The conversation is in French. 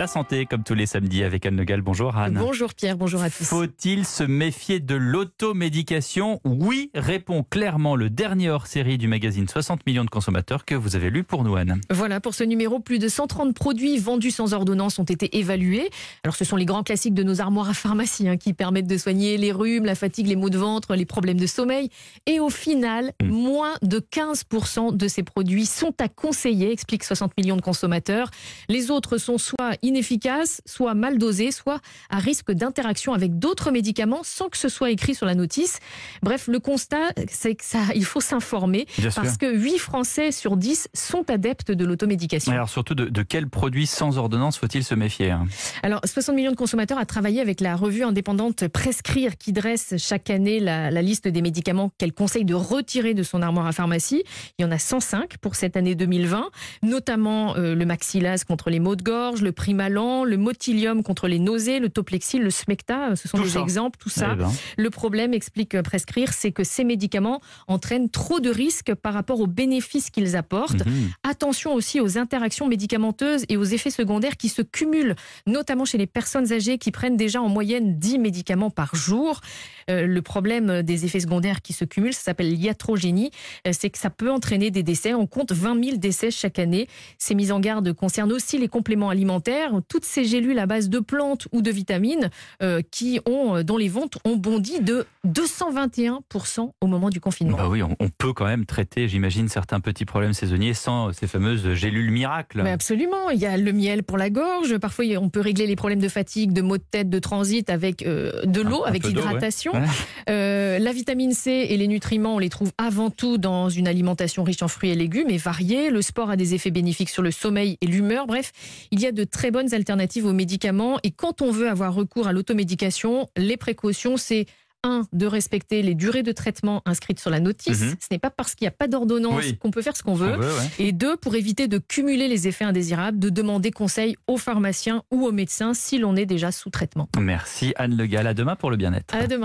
La santé, comme tous les samedis, avec Anne Legal. Bonjour Anne. Bonjour Pierre, bonjour à tous. Faut-il se méfier de l'automédication? Oui, répond clairement le dernier hors-série du magazine 60 millions de consommateurs que vous avez lu pour nous, Anne. Voilà, pour ce numéro, plus de 130 produits vendus sans ordonnance ont été évalués. Alors, ce sont les grands classiques de nos armoires à pharmacie hein, qui permettent de soigner les rhumes, la fatigue, les maux de ventre, les problèmes de sommeil. Et au final, Mm. moins de 15% de ces produits sont à conseiller, explique 60 millions de consommateurs. Les autres sont soit inefficaces, soit mal dosés, soit à risque d'interaction avec d'autres médicaments sans que ce soit écrit sur la notice. Bref, le constat, c'est que ça, il faut s'informer sûr. parce que 8 Français sur 10 sont adeptes de l'automédication. Alors surtout, de, de quels produits sans ordonnance faut-il se méfier hein? Alors, 60 millions de consommateurs a travaillé avec la revue indépendante Prescrire qui dresse chaque année la, la liste des médicaments qu'elle conseille de retirer de son armoire à pharmacie. Il y en a 105 pour cette année 2020, notamment euh, le Maxilaz contre les maux de gorge, le Le Motilium contre les nausées, le Toplexil, le Smecta. Ce sont Tout des ça. exemples, tout ça. Eh ben, Le problème, explique euh, Prescrire, c'est que ces médicaments entraînent trop de risques par rapport aux bénéfices qu'ils apportent. mhm. Attention aussi aux interactions médicamenteuses et aux effets secondaires qui se cumulent, notamment chez les personnes âgées qui prennent déjà en moyenne 10 médicaments par jour. Euh, le problème des effets secondaires qui se cumulent, ça s'appelle l'iatrogénie, euh, c'est que ça peut entraîner des décès. On compte 20 000 décès chaque année. Ces mises en garde concernent aussi les compléments alimentaires, toutes ces gélules à base de plantes ou de vitamines euh, qui ont, euh, dont les ventes ont bondi de 221% au moment du confinement. Bah oui, on, on peut quand même traiter, j'imagine, certains petits problèmes saisonniers sans ces fameuses gélules miracles. Mais absolument, il y a le miel pour la gorge. Parfois, on peut régler les problèmes de fatigue, de maux de tête, de transit avec euh, de l'eau, avec l'hydratation. Ouais. Euh, la vitamine C et les nutriments, on les trouve avant tout dans une alimentation riche en fruits et légumes et variée. Le sport a des effets bénéfiques sur le sommeil et l'humeur. Bref, il y a de très bonnes alternatives aux médicaments. Et quand on veut avoir recours à l'automédication, les précautions, c'est un, de respecter les durées de traitement inscrites sur la notice. Mhm. Ce n'est pas parce qu'il n'y a pas d'ordonnance Oui. qu'on peut faire ce qu'on veut. On veut, ouais. Et deux, pour éviter de cumuler les effets indésirables, de demander conseil aux pharmaciens ou aux médecins si l'on est déjà sous traitement. Merci Anne Le Gall. À demain pour le bien-être. À demain.